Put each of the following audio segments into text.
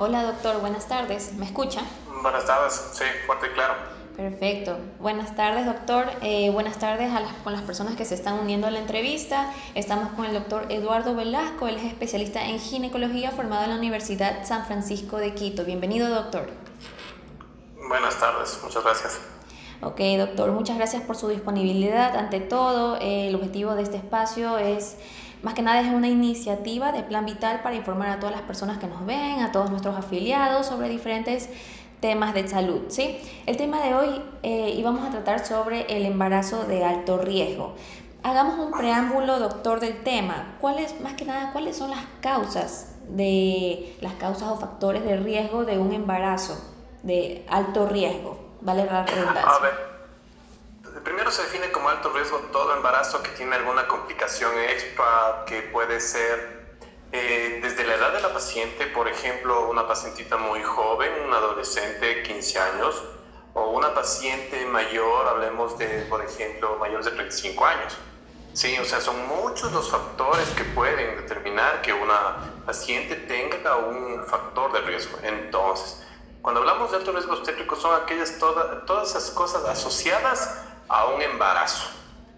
Hola doctor, buenas tardes. ¿Me escucha? Buenas tardes, sí, fuerte y claro. Perfecto. Buenas tardes, doctor. Eh, buenas tardes a las, con las personas que se están uniendo a la entrevista. Estamos con el doctor Eduardo Velasco, él es especialista en ginecología formado en la Universidad San Francisco de Quito. Bienvenido, doctor. Buenas tardes, muchas gracias. Ok, doctor, muchas gracias por su disponibilidad. Ante todo, eh, el objetivo de este espacio es más que nada es una iniciativa de Plan Vital para informar a todas las personas que nos ven, a todos nuestros afiliados sobre diferentes temas de salud. ¿sí? El tema de hoy eh, íbamos a tratar sobre el embarazo de alto riesgo. Hagamos un preámbulo, doctor, del tema. ¿Cuáles, más que nada, cuáles son las causas de las causas o factores de riesgo de un embarazo de alto riesgo? Vale la redundancia. A ver, primero se define como alto riesgo todo embarazo que tiene alguna complicación extra, que puede ser eh, desde la edad de la paciente, por ejemplo, una pacientita muy joven, un adolescente, 15 años, o una paciente mayor, hablemos de, por ejemplo, mayores de 35 años. Sí, o sea, son muchos los factores que pueden determinar que una paciente tenga un factor de riesgo. Entonces, cuando hablamos de alto riesgo obstétrico, son aquellas todas, todas esas cosas asociadas a un embarazo,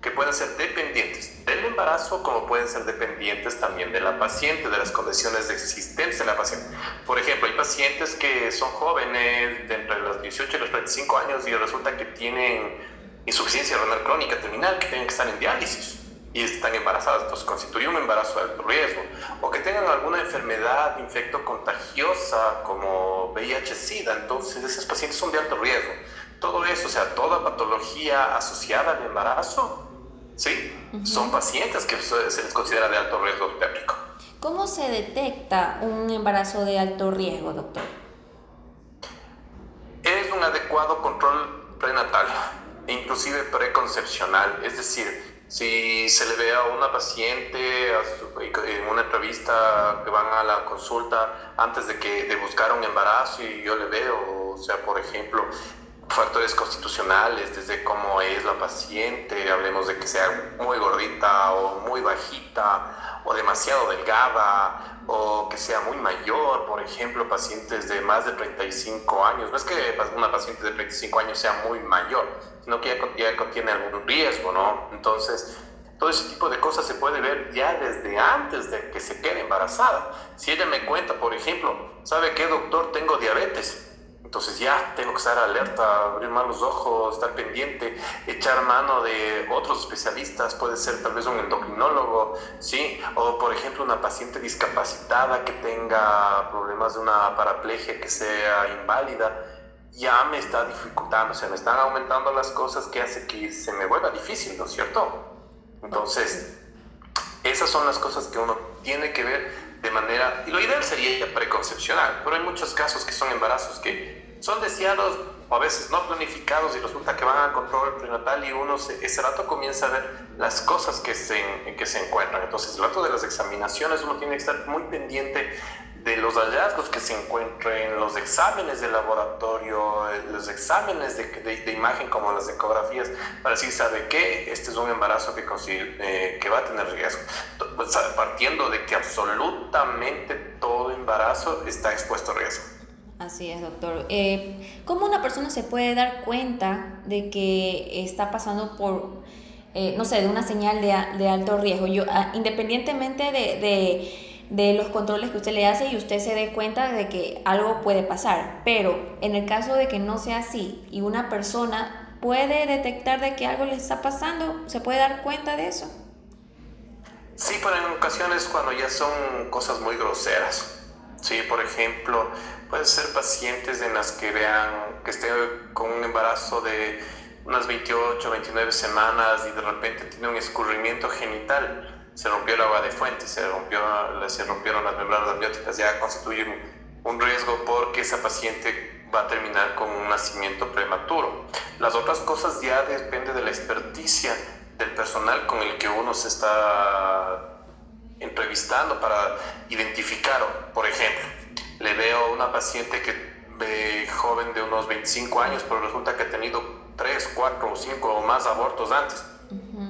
que pueden ser dependientes del embarazo como pueden ser dependientes también de la paciente, de las condiciones de existencia de la paciente. Por ejemplo, hay pacientes que son jóvenes, de entre los 18 y los 35 años, y resulta que tienen insuficiencia renal crónica terminal, que tienen que estar en diálisis y están embarazadas, entonces constituye un embarazo de alto riesgo, o que tengan alguna enfermedad infecto contagiosa como VIH-Sida, entonces esos pacientes son de alto riesgo todo eso, o sea, toda patología asociada al embarazo, ¿sí? Son pacientes que se les considera de alto riesgo obstétrico. ¿Cómo se detecta un embarazo de alto riesgo, doctor? Es un adecuado control prenatal, inclusive preconcepcional, es decir, si se le ve a una paciente en una entrevista que van a la consulta antes de que de buscar un embarazo y yo le veo, o sea, por ejemplo, factores constitucionales, desde cómo es la paciente, hablemos de que sea muy gordita o muy bajita o demasiado delgada o que sea muy mayor, por ejemplo, pacientes de más de 35 años. No es que una paciente de 35 años sea muy mayor, sino que ya, contiene algún riesgo, ¿no? Entonces, todo ese tipo de cosas se puede ver ya desde antes de que se quede embarazada. Si ella me cuenta, por ejemplo, ¿sabe qué, doctor? Tengo diabetes entonces ya tengo que estar alerta, abrir más los ojos, estar pendiente, echar mano de otros especialistas, puede ser tal vez un endocrinólogo, ¿sí? O por ejemplo una paciente discapacitada que tenga problemas de una paraplegia, que sea inválida, ya me está dificultando, o sea, me están aumentando las cosas que hace que se me vuelva difícil, ¿no es cierto? Entonces, esas son las cosas que uno tiene que ver de manera, y lo ideal sería preconcepcional, pero hay muchos casos que son embarazos que son deseados o a veces no planificados y resulta que van a control prenatal y uno ese rato comienza a ver las cosas que se, que se encuentran. Entonces, el rato de las examinaciones uno tiene que estar muy pendiente de los hallazgos que se encuentren, los exámenes de laboratorio, los exámenes de, de, imagen como las ecografías, para decir, ¿sabe qué? Este es un embarazo que, eh, que va a tener riesgo. Partiendo de que absolutamente todo embarazo está expuesto a riesgo. Así es, doctor. Eh, ¿Cómo una persona se puede dar cuenta de que está pasando por, eh, no sé, de una señal de, de alto riesgo? Yo, ah, independientemente de de los controles que usted le hace y usted se dé cuenta de que algo puede pasar. Pero en el caso de que no sea así y una persona puede detectar de que algo le está pasando, ¿se puede dar cuenta de eso? Sí, pero en ocasiones cuando ya son cosas muy groseras. Sí, por ejemplo, pueden ser pacientes en las que vean que esté con un embarazo de unas 28, 29 semanas y de repente tiene un escurrimiento genital se rompió el agua de fuente, se, rompió, se rompieron las membranas amnióticas, ya constituye un, riesgo porque esa paciente va a terminar con un nacimiento prematuro. Las otras cosas ya depende de la experticia del personal con el que uno se está entrevistando para identificar, por ejemplo, le veo una paciente que ve joven de unos 25 años, pero resulta que ha tenido 3, 4 o 5 o más abortos antes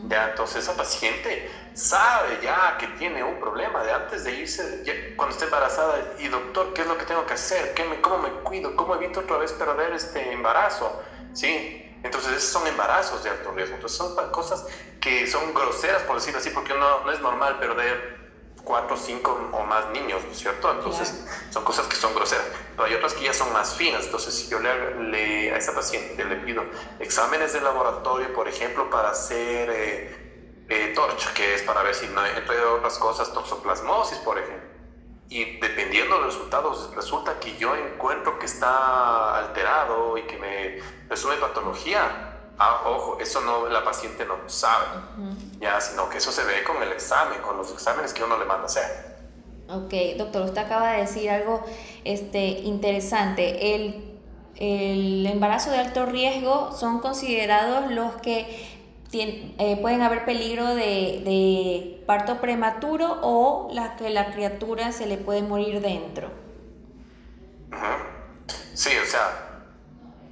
Ya, entonces esa paciente sabe ya que tiene un problema de antes de irse, cuando esté embarazada, y doctor, ¿qué es lo que tengo que hacer? ¿Qué me, ¿Cómo me cuido? ¿Cómo evito otra vez perder este embarazo? ¿Sí? Entonces, esos son embarazos de alto riesgo. Entonces, son cosas que son groseras, por decirlo así, porque no, no es normal perder cuatro, cinco o más niños, ¿no es cierto? Entonces, son cosas que son groseras. Pero hay otras que ya son más finas. Entonces, si yo le, a esa paciente le pido exámenes de laboratorio, por ejemplo, para hacer eh, eh, torcha, que es para ver si no, entre otras cosas, toxoplasmosis, por ejemplo. Y dependiendo de los resultados, resulta que yo encuentro que está alterado y que me resume patología Ah, ojo, eso no la paciente no sabe, ya, sino que eso se ve con el examen, con los exámenes que uno le manda a hacer. Ok, doctor, usted acaba de decir algo este, interesante. El, el embarazo de alto riesgo son considerados los que eh, pueden haber peligro de, de, parto prematuro o la que la criatura se le puede morir dentro. Sí, o sea,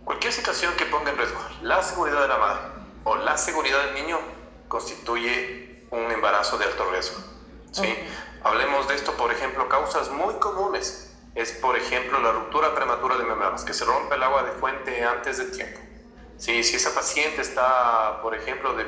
Cualquier situación que ponga en riesgo la seguridad de la madre o la seguridad del niño constituye un embarazo de alto riesgo. ¿sí? Hablemos de esto, por ejemplo, causas muy comunes. Es, por ejemplo, la ruptura prematura de mamadas, que se rompe el agua de fuente antes de tiempo. ¿sí? Si esa paciente está, por ejemplo, de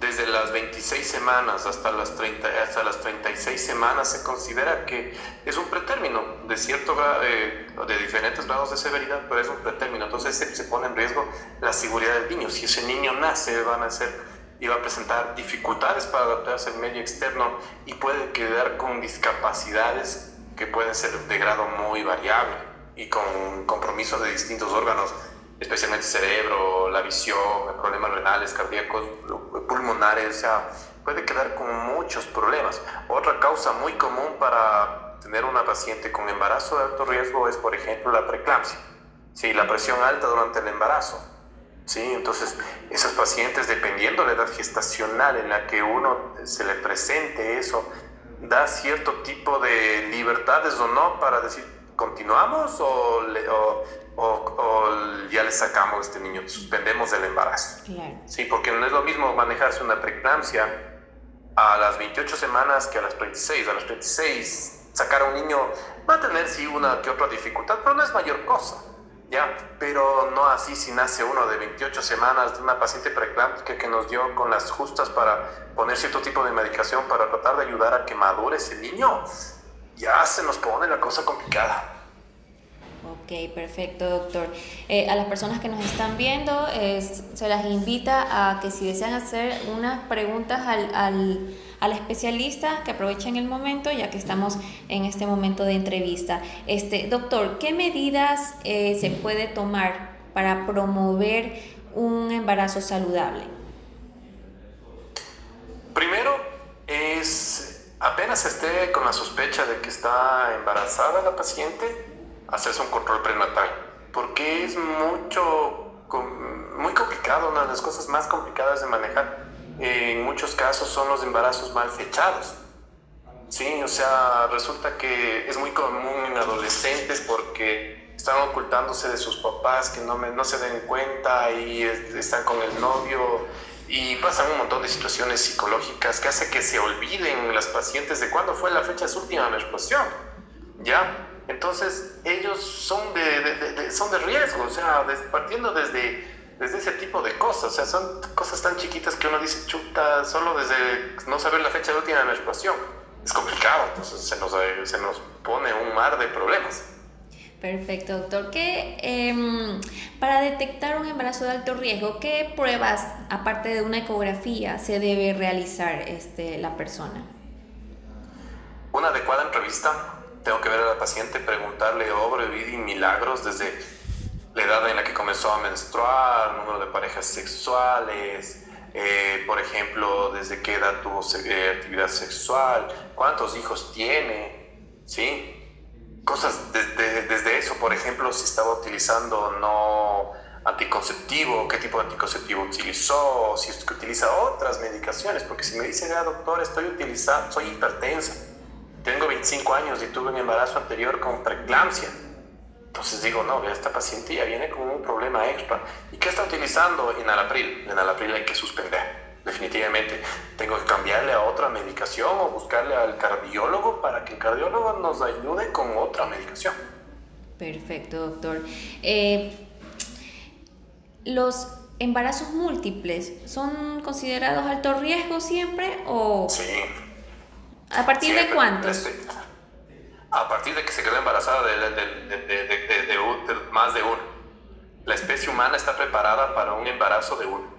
desde las 26 semanas hasta las, 30, hasta las 36 semanas se considera que es un pretérmino de cierto eh, de diferentes grados de severidad, pero es un pretérmino. Entonces se, se, pone en riesgo la seguridad del niño. Si ese niño nace, van a ser y va a presentar dificultades para adaptarse al medio externo y puede quedar con discapacidades que pueden ser de grado muy variable y con compromisos de distintos órganos especialmente cerebro, la visión, problemas renales, cardíacos, pulmonares, o sea, puede quedar con muchos problemas. Otra causa muy común para tener una paciente con embarazo de alto riesgo es, por ejemplo, la preeclampsia, ¿sí? la presión alta durante el embarazo. ¿Sí? Entonces, esas pacientes, dependiendo de la edad gestacional en la que uno se le presente eso, da cierto tipo de libertades o no para decir, ¿continuamos o, o, ya le sacamos a este niño, suspendemos el embarazo? Sí, porque no es lo mismo manejarse una preeclampsia a las 28 semanas que a las 36. A las 36 sacar a un niño va a tener sí una que otra dificultad, pero no es mayor cosa. ¿Ya? Pero no así si nace uno de 28 semanas de una paciente preeclámptica que nos dio con las justas para poner cierto tipo de medicación para tratar de ayudar a que madure ese niño ya se nos pone la cosa complicada. Ok, perfecto, doctor. Eh, a las personas que nos están viendo, se las invita a que si desean hacer unas preguntas al, al, especialista, que aprovechen el momento, ya que estamos en este momento de entrevista. Este, doctor, ¿qué medidas eh, se puede tomar para promover un embarazo saludable? Primero es apenas esté con la sospecha de que está embarazada la paciente, hacerse un control prenatal, porque es mucho, muy complicado, una de las cosas más complicadas de manejar en muchos casos son los embarazos mal fechados. Sí, o sea, resulta que es muy común en adolescentes porque están ocultándose de sus papás que no, no se den cuenta y están con el novio y pasan un montón de situaciones psicológicas que hace que se olviden las pacientes de cuándo fue la fecha de su última menstruación. ¿Ya? Entonces, ellos son de, son de riesgo, o sea, partiendo desde, desde ese tipo de cosas, o sea, son cosas tan chiquitas que uno dice, chuta, solo desde no saber la fecha de última menstruación. Es complicado, entonces se nos, se nos pone un mar de problemas. Perfecto, doctor. ¿Qué, em, para detectar un embarazo de alto riesgo, ¿qué pruebas, aparte de una ecografía, se debe realizar este, la persona? Una adecuada entrevista. Tengo que ver a la paciente, preguntarle obra, vida y milagros desde la edad en la que comenzó a menstruar, número de parejas sexuales, eh, por ejemplo, desde qué edad tuvo eh, actividad sexual, cuántos hijos tiene, ¿sí? cosas desde eso, por ejemplo, si estaba utilizando no anticonceptivo, qué tipo de anticonceptivo utilizó, si es que utiliza otras medicaciones, porque si me dice, ah, doctor, estoy utilizando, soy hipertensa, tengo 25 años y tuve un embarazo anterior con preeclampsia, entonces digo, no, esta paciente ya viene con un problema extra. ¿Y qué está utilizando? Enalapril. Enalapril hay que suspender. definitivamente. Tengo que cambiarle a otra medicación o buscarle al cardiólogo para que el cardiólogo nos ayude con otra medicación. Perfecto, doctor. Eh, ¿Los embarazos múltiples son considerados alto riesgo siempre o...? Sí. ¿A partir de cuántos? A partir de que se quedó embarazada de, de más de uno. La especie humana está preparada para un embarazo de uno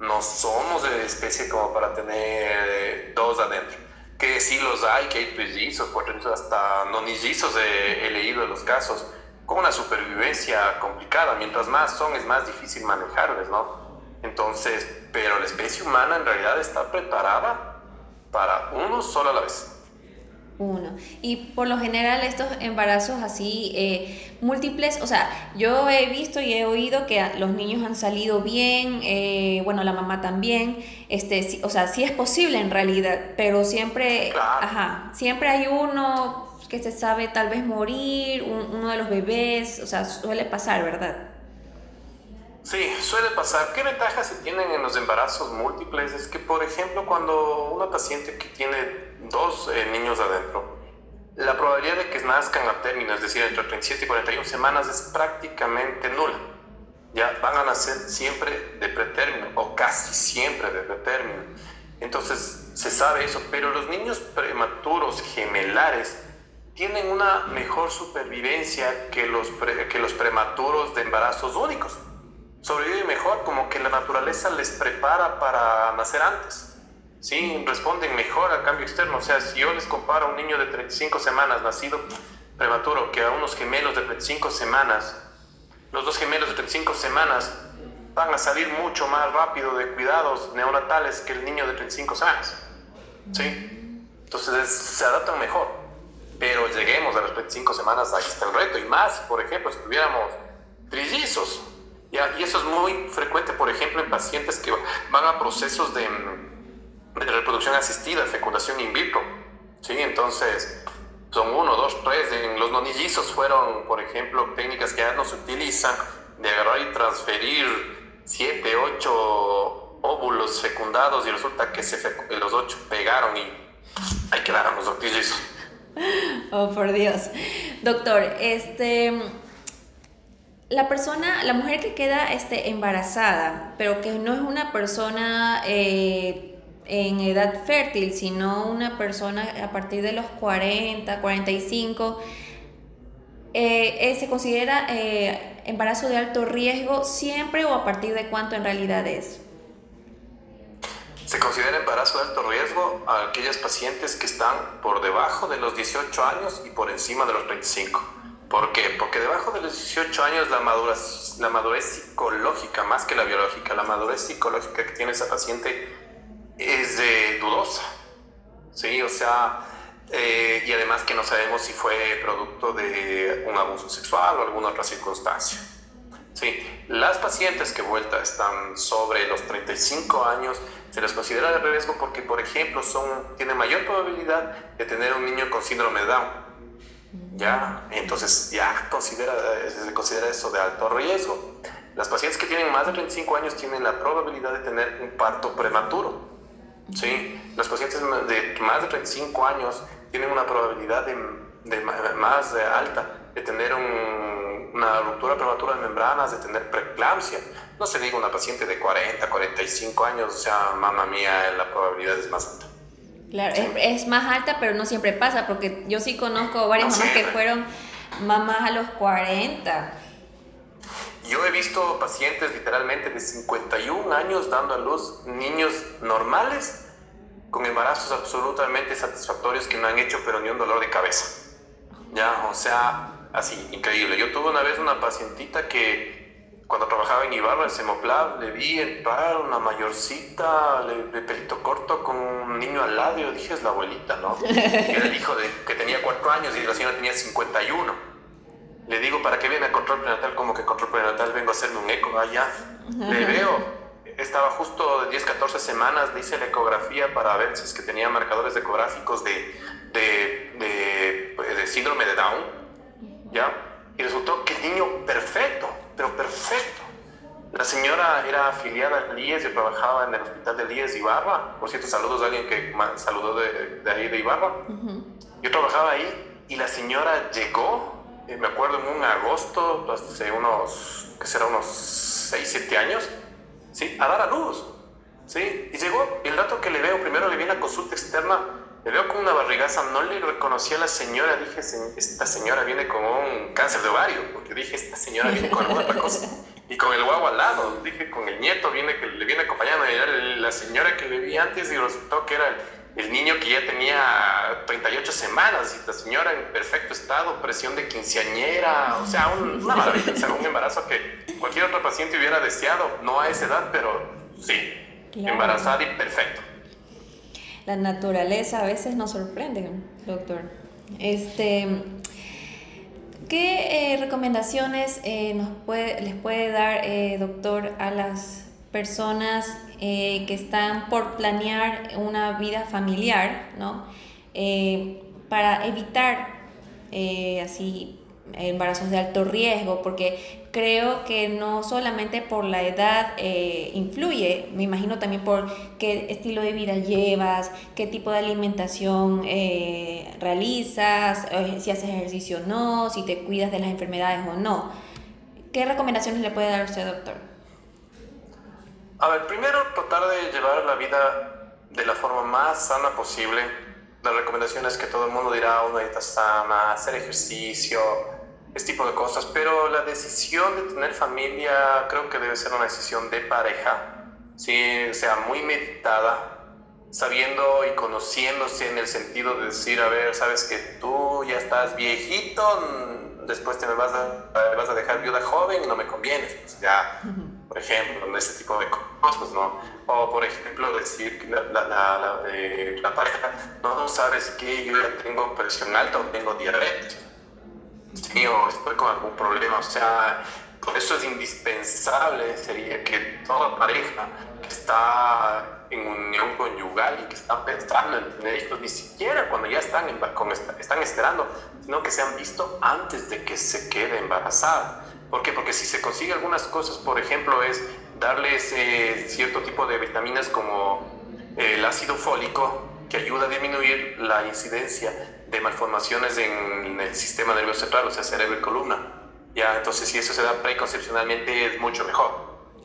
no somos de especie como para tener eh, dos adentro. Que sí los hay, que hay trillizos, hasta nonillizos he, he leído los casos, con una supervivencia complicada. Mientras más son, es más difícil manejarles, ¿no? Entonces, pero la especie humana en realidad está preparada para uno solo a la vez uno. Y por lo general estos embarazos así eh, múltiples, o sea, yo he visto y he oído que los niños han salido bien, eh, bueno, la mamá también, este, o sea, sí es posible en realidad, pero siempre, ajá, siempre hay uno que se sabe tal vez morir, uno de los bebés, o sea, suele pasar, ¿verdad? Sí, suele pasar. ¿Qué ventajas se tienen en los embarazos múltiples? Es que, por ejemplo, cuando una paciente que tiene dos eh, niños adentro, la probabilidad de que nazcan a término, es decir, entre 37 y 41 semanas, es prácticamente nula. Ya van a nacer siempre de pretérmino o casi siempre de pretérmino. Entonces, se sabe eso, pero los niños prematuros gemelares tienen una mejor supervivencia que los, que los prematuros de embarazos únicos sobrevive mejor, como que la naturaleza les prepara para nacer antes. Sí, responden mejor al cambio externo. O sea, si yo les comparo a un niño de 35 semanas nacido prematuro que a unos gemelos de 35 semanas, los dos gemelos de 35 semanas van a salir mucho más rápido de cuidados neonatales que el niño de 35 semanas. ¿Sí? Entonces se adaptan mejor. Pero lleguemos a las 35 semanas, ahí está el reto. Y más, por ejemplo, si tuviéramos eso es muy frecuente, por ejemplo, en pacientes que van a procesos de, de reproducción asistida, fecundación in vitro. ¿sí? Entonces, son uno, dos, tres. En los nonillizos fueron, por ejemplo, técnicas que ya no se utilizan de agarrar y transferir siete, ocho óvulos fecundados y resulta que se los ocho pegaron y ahí quedaron los nonillizos. Oh, por Dios. Doctor, este la persona, la mujer que queda este, embarazada, pero que no es una persona eh, en edad fértil, sino una persona a partir de los 40, 45, eh, eh, ¿se considera embarazo de alto riesgo siempre o a partir de cuánto en realidad es? Se considera embarazo de alto riesgo a aquellas pacientes que están por debajo de los 18 años y por encima de los 35. ¿Por qué? Porque debajo de los 18 años la madurez, la madurez psicológica, más que la biológica, la madurez psicológica que tiene esa paciente es de dudosa. ¿sí? O sea, eh, y además que no sabemos si fue producto de un abuso sexual o alguna otra circunstancia. Sí, las pacientes que vuelta están sobre los 35 años se les considera de riesgo porque, por ejemplo, son, tienen mayor probabilidad de tener un niño con síndrome de Down ¿ya? Entonces ya considera, se considera eso de alto riesgo. Las pacientes que tienen más de 35 años tienen la probabilidad de tener un parto prematuro. ¿sí? Las pacientes de más de 35 años tienen una probabilidad de, más alta de tener una ruptura prematura de membranas, de tener preeclampsia. No se diga una paciente de 40, 45 años, o sea, mamá mía, la probabilidad es más alta. Claro, es, más alta, pero no siempre pasa, porque yo sí conozco varias mamás que fueron mamás a los 40. Yo he visto pacientes literalmente de 51 años dando a luz niños normales con embarazos absolutamente satisfactorios que no han hecho pero ni un dolor de cabeza. Ya, o sea, así, increíble. Yo tuve una vez una pacientita que cuando trabajaba en Ibarra, en Semoplab, le vi entrar una mayorcita de pelito corto con un niño al lado. Yo dije, es la abuelita, ¿no? Era el hijo de, que tenía cuatro años y la señora tenía 51. Le digo, ¿para qué viene a control prenatal? Como que control prenatal vengo a hacerme un eco allá. Le veo, estaba justo de 10, 14 semanas, le hice la ecografía para ver si es que tenía marcadores ecográficos de, de, de, de síndrome de Down, ¿ya? Y resultó que el niño perfecto, pero perfecto. La señora era afiliada al IES, yo trabajaba en el hospital del IES Ibarra. Por cierto, saludos a alguien que saludó de, de ahí de Ibarra. Yo trabajaba ahí y la señora llegó, eh, me acuerdo en un agosto, hace unos, ¿qué será? Unos 6, 7 años, ¿sí? A dar a luz, ¿sí? Y llegó, y el dato que le veo, primero le vi la consulta externa, le veo con una barrigaza, no le reconocí a la señora, dije, esta señora viene con un cáncer de ovario, porque dije, esta señora viene con alguna otra cosa. Y con el guagua al lado, dije, con el nieto viene, que le viene acompañando, y era la señora que le vi antes y resultó que era el, niño que ya tenía 38 semanas y la señora en perfecto estado, presión de quinceañera, o sea, una maravilla, o sea, un embarazo que cualquier otro paciente hubiera deseado, no a esa edad, pero sí, embarazada y perfecto. La naturaleza a veces nos sorprende, doctor. Este, ¿Qué eh, recomendaciones eh, nos puede, les puede dar, eh, doctor, a las personas que están por planear una vida familiar, ¿no? para evitar así embarazos de alto riesgo, porque creo que no solamente por la edad eh, influye, me imagino también por qué estilo de vida llevas, qué tipo de alimentación eh, realizas, eh, si haces ejercicio o no, si te cuidas de las enfermedades o no. ¿Qué recomendaciones le puede dar usted, doctor? A ver, primero tratar de llevar la vida de la forma más sana posible. La recomendación es que todo el mundo dirá una dieta sana, hacer ejercicio, este tipo de cosas, pero la decisión de tener familia creo que debe ser una decisión de pareja, ¿sí? sea, muy meditada, sabiendo y conociéndose en el sentido de decir, a ver, sabes que tú ya estás viejito, después te me vas a, vas a dejar viuda joven y no me convienes, pues ya, por ejemplo, ese tipo de cosas, ¿no? O por ejemplo, decir que la, la, la, eh, la pareja, no sabes que yo ya tengo presión alta o tengo diabetes sí, o estoy con algún problema. O sea, por eso es indispensable, sería que toda pareja que está en unión conyugal y que está pensando en tener hijos, ni siquiera cuando ya están, en, están esperando, sino que se han visto antes de que se quede embarazada. ¿Por qué? Porque si se consigue algunas cosas, por ejemplo, es darles cierto tipo de vitaminas como el ácido fólico, que ayuda a disminuir la incidencia de malformaciones en el sistema nervioso central, o sea, cerebro y columna. Ya, entonces si eso se da preconcepcionalmente es mucho mejor.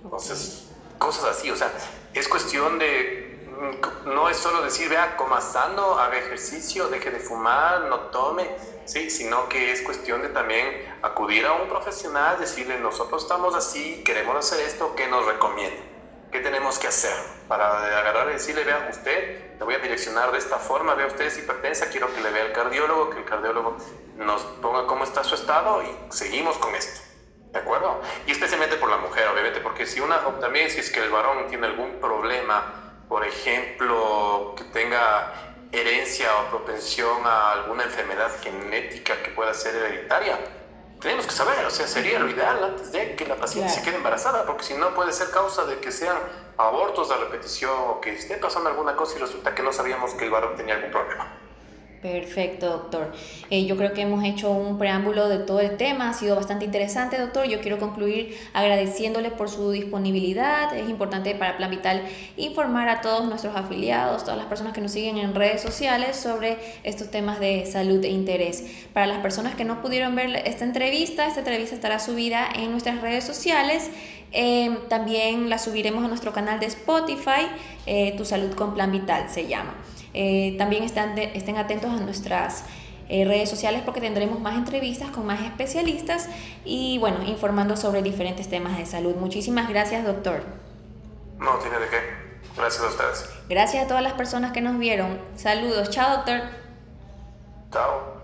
Entonces, cosas así, o sea, es cuestión de, mm, no es solo decir, vea, coma sano, haga ejercicio, deje de fumar, no tome, sí, sino que es cuestión de también acudir a un profesional, decirle, nosotros estamos así, queremos hacer esto, ¿qué nos recomienda? ¿Qué tenemos que hacer? Para agarrar y decirle, vea, usted, le voy a direccionar de esta forma, vea usted si pertenece, quiero que le vea el cardiólogo, que el cardiólogo nos ponga cómo está su estado y seguimos con esto. ¿De acuerdo? Y especialmente por la mujer, obviamente, porque si una, también si es que el varón tiene algún problema, por ejemplo, que tenga herencia o propensión a alguna enfermedad genética que pueda ser hereditaria, tenemos que saber, o sea, sería lo ideal antes de que la paciente se quede embarazada, porque si no puede ser causa de que sean abortos de repetición o que esté pasando alguna cosa y resulta que no sabíamos que el varón tenía algún problema. Perfecto, doctor. Eh, yo creo que hemos hecho un preámbulo de todo el tema, ha sido bastante interesante, doctor. Yo quiero concluir agradeciéndole por su disponibilidad. Es importante para Plan Vital informar a todos nuestros afiliados, todas las personas que nos siguen en redes sociales sobre estos temas de salud e interés. Para las personas que no pudieron ver esta entrevista, esta entrevista estará subida en nuestras redes sociales. Eh, también la subiremos a nuestro canal de Spotify, eh, Tu Salud con Plan Vital se llama. Eh, también están estén atentos a nuestras eh, redes sociales porque tendremos más entrevistas con más especialistas y bueno, informando sobre diferentes temas de salud. Muchísimas gracias, doctor. No tiene de qué. Gracias a ustedes. Gracias a todas las personas que nos vieron. Saludos. Chao, doctor. Chao.